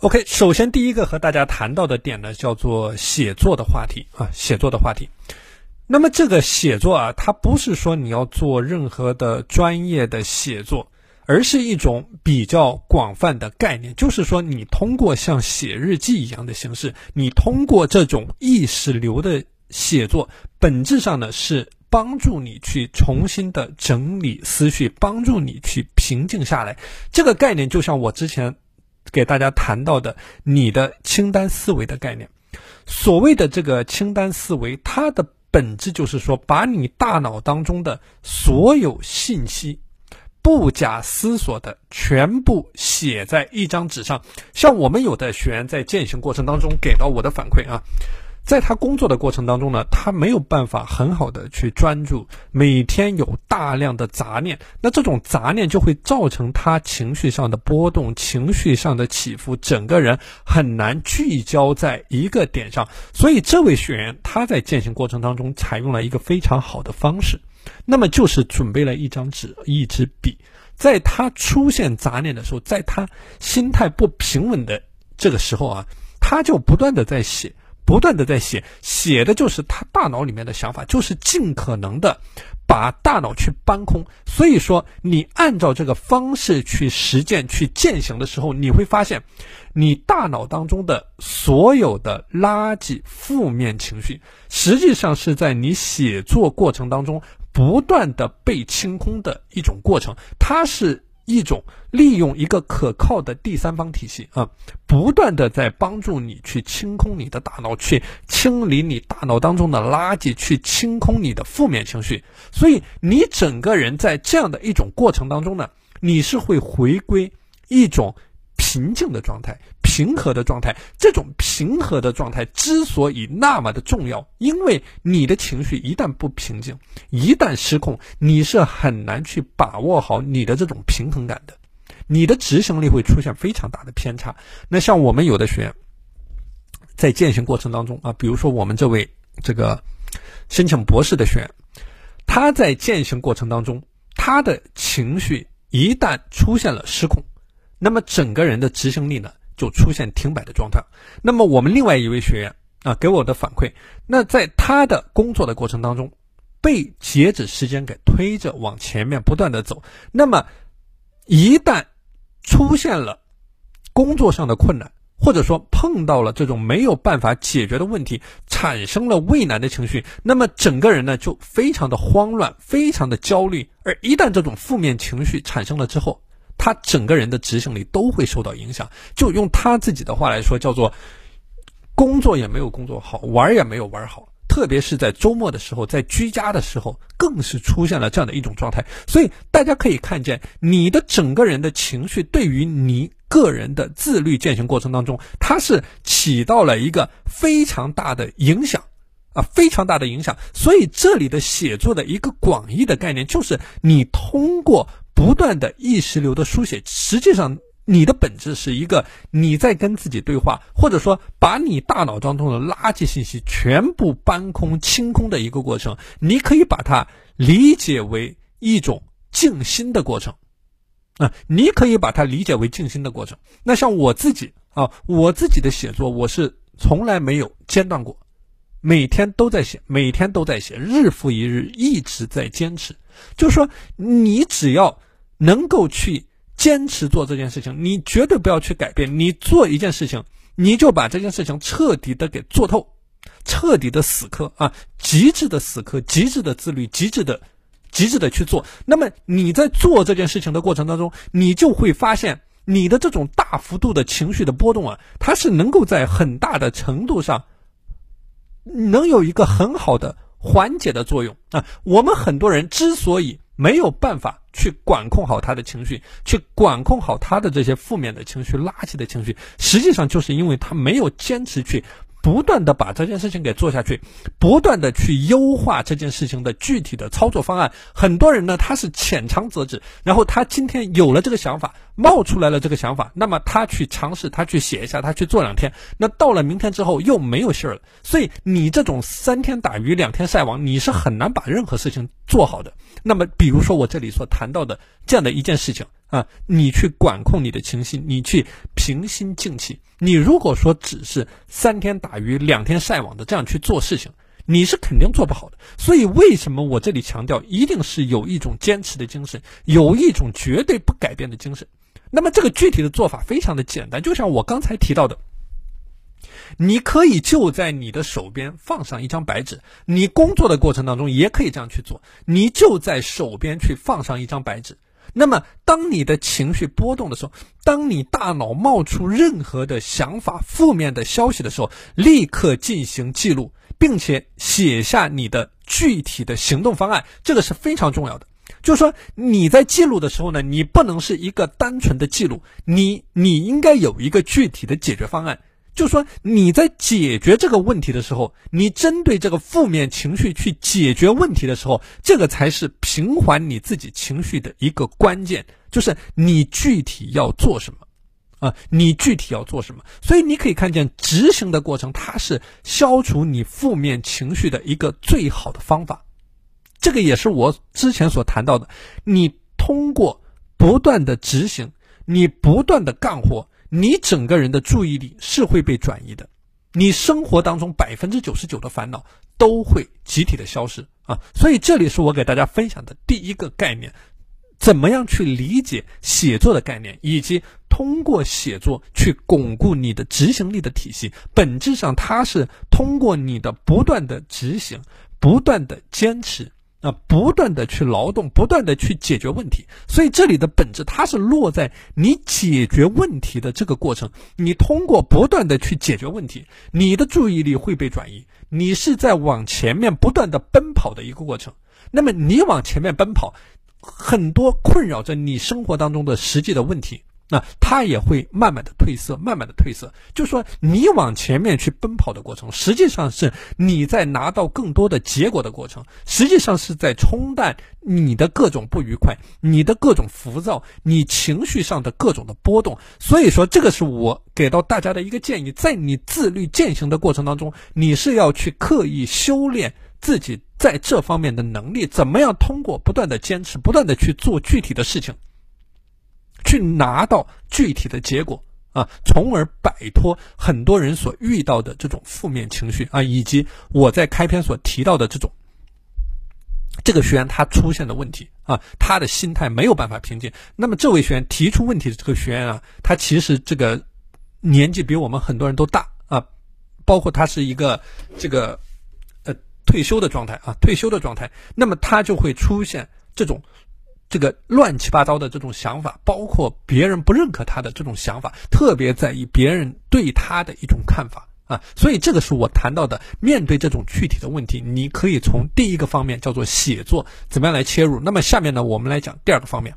OK，首先第一个和大家谈到的点呢，叫做写作的话题啊，写作的话题。那么这个写作啊，它不是说你要做任何的专业的写作，而是一种比较广泛的概念，就是说你通过像写日记一样的形式，你通过这种意识流的写作，本质上呢是帮助你去重新的整理思绪，帮助你去平静下来。这个概念就像我之前。给大家谈到的你的清单思维的概念，所谓的这个清单思维，它的本质就是说，把你大脑当中的所有信息，不假思索的全部写在一张纸上。像我们有的学员在践行过程当中给到我的反馈啊。在他工作的过程当中呢，他没有办法很好的去专注，每天有大量的杂念，那这种杂念就会造成他情绪上的波动、情绪上的起伏，整个人很难聚焦在一个点上。所以，这位学员他在践行过程当中采用了一个非常好的方式，那么就是准备了一张纸、一支笔，在他出现杂念的时候，在他心态不平稳的这个时候啊，他就不断的在写。不断的在写，写的就是他大脑里面的想法，就是尽可能的把大脑去搬空。所以说，你按照这个方式去实践、去践行的时候，你会发现，你大脑当中的所有的垃圾、负面情绪，实际上是在你写作过程当中不断的被清空的一种过程。它是。一种利用一个可靠的第三方体系啊，不断的在帮助你去清空你的大脑，去清理你大脑当中的垃圾，去清空你的负面情绪。所以你整个人在这样的一种过程当中呢，你是会回归一种。平静的状态，平和的状态，这种平和的状态之所以那么的重要，因为你的情绪一旦不平静，一旦失控，你是很难去把握好你的这种平衡感的，你的执行力会出现非常大的偏差。那像我们有的学员，在践行过程当中啊，比如说我们这位这个申请博士的学员，他在践行过程当中，他的情绪一旦出现了失控。那么整个人的执行力呢，就出现停摆的状态。那么我们另外一位学员啊，给我的反馈，那在他的工作的过程当中，被截止时间给推着往前面不断的走。那么一旦出现了工作上的困难，或者说碰到了这种没有办法解决的问题，产生了畏难的情绪，那么整个人呢就非常的慌乱，非常的焦虑。而一旦这种负面情绪产生了之后，他整个人的执行力都会受到影响，就用他自己的话来说，叫做工作也没有工作好，玩也没有玩好，特别是在周末的时候，在居家的时候，更是出现了这样的一种状态。所以大家可以看见，你的整个人的情绪对于你个人的自律践行过程当中，它是起到了一个非常大的影响啊，非常大的影响。所以这里的写作的一个广义的概念，就是你通过。不断的意识流的书写，实际上你的本质是一个你在跟自己对话，或者说把你大脑当中的垃圾信息全部搬空、清空的一个过程。你可以把它理解为一种静心的过程，啊，你可以把它理解为静心的过程。那像我自己啊，我自己的写作，我是从来没有间断过。每天都在写，每天都在写，日复一日，一直在坚持。就是说，你只要能够去坚持做这件事情，你绝对不要去改变。你做一件事情，你就把这件事情彻底的给做透，彻底的死磕啊，极致的死磕，极致的自律，极致的，极致的去做。那么你在做这件事情的过程当中，你就会发现，你的这种大幅度的情绪的波动啊，它是能够在很大的程度上。能有一个很好的缓解的作用啊！我们很多人之所以没有办法去管控好他的情绪，去管控好他的这些负面的情绪、垃圾的情绪，实际上就是因为他没有坚持去。不断的把这件事情给做下去，不断的去优化这件事情的具体的操作方案。很多人呢，他是浅尝辄止，然后他今天有了这个想法，冒出来了这个想法，那么他去尝试，他去写一下，他去做两天，那到了明天之后又没有信儿了。所以你这种三天打鱼两天晒网，你是很难把任何事情做好的。那么，比如说我这里所谈到的这样的一件事情，啊，你去管控你的情绪，你去平心静气。你如果说只是三天打鱼两天晒网的这样去做事情，你是肯定做不好的。所以为什么我这里强调，一定是有一种坚持的精神，有一种绝对不改变的精神。那么这个具体的做法非常的简单，就像我刚才提到的，你可以就在你的手边放上一张白纸，你工作的过程当中也可以这样去做，你就在手边去放上一张白纸。那么，当你的情绪波动的时候，当你大脑冒出任何的想法、负面的消息的时候，立刻进行记录，并且写下你的具体的行动方案，这个是非常重要的。就是说，你在记录的时候呢，你不能是一个单纯的记录，你你应该有一个具体的解决方案。就说你在解决这个问题的时候，你针对这个负面情绪去解决问题的时候，这个才是平缓你自己情绪的一个关键。就是你具体要做什么，啊，你具体要做什么。所以你可以看见执行的过程，它是消除你负面情绪的一个最好的方法。这个也是我之前所谈到的，你通过不断的执行，你不断的干活。你整个人的注意力是会被转移的，你生活当中百分之九十九的烦恼都会集体的消失啊！所以这里是我给大家分享的第一个概念，怎么样去理解写作的概念，以及通过写作去巩固你的执行力的体系。本质上，它是通过你的不断的执行，不断的坚持。啊，不断的去劳动，不断的去解决问题，所以这里的本质它是落在你解决问题的这个过程。你通过不断的去解决问题，你的注意力会被转移，你是在往前面不断的奔跑的一个过程。那么你往前面奔跑，很多困扰着你生活当中的实际的问题。那它也会慢慢的褪色，慢慢的褪色。就说你往前面去奔跑的过程，实际上是你在拿到更多的结果的过程，实际上是在冲淡你的各种不愉快，你的各种浮躁，你情绪上的各种的波动。所以说，这个是我给到大家的一个建议，在你自律践行的过程当中，你是要去刻意修炼自己在这方面的能力，怎么样通过不断的坚持，不断的去做具体的事情。去拿到具体的结果啊，从而摆脱很多人所遇到的这种负面情绪啊，以及我在开篇所提到的这种这个学员他出现的问题啊，他的心态没有办法平静。那么这位学员提出问题的这个学员啊，他其实这个年纪比我们很多人都大啊，包括他是一个这个呃退休的状态啊，退休的状态，那么他就会出现这种。这个乱七八糟的这种想法，包括别人不认可他的这种想法，特别在意别人对他的一种看法啊，所以这个是我谈到的。面对这种具体的问题，你可以从第一个方面叫做写作怎么样来切入。那么下面呢，我们来讲第二个方面。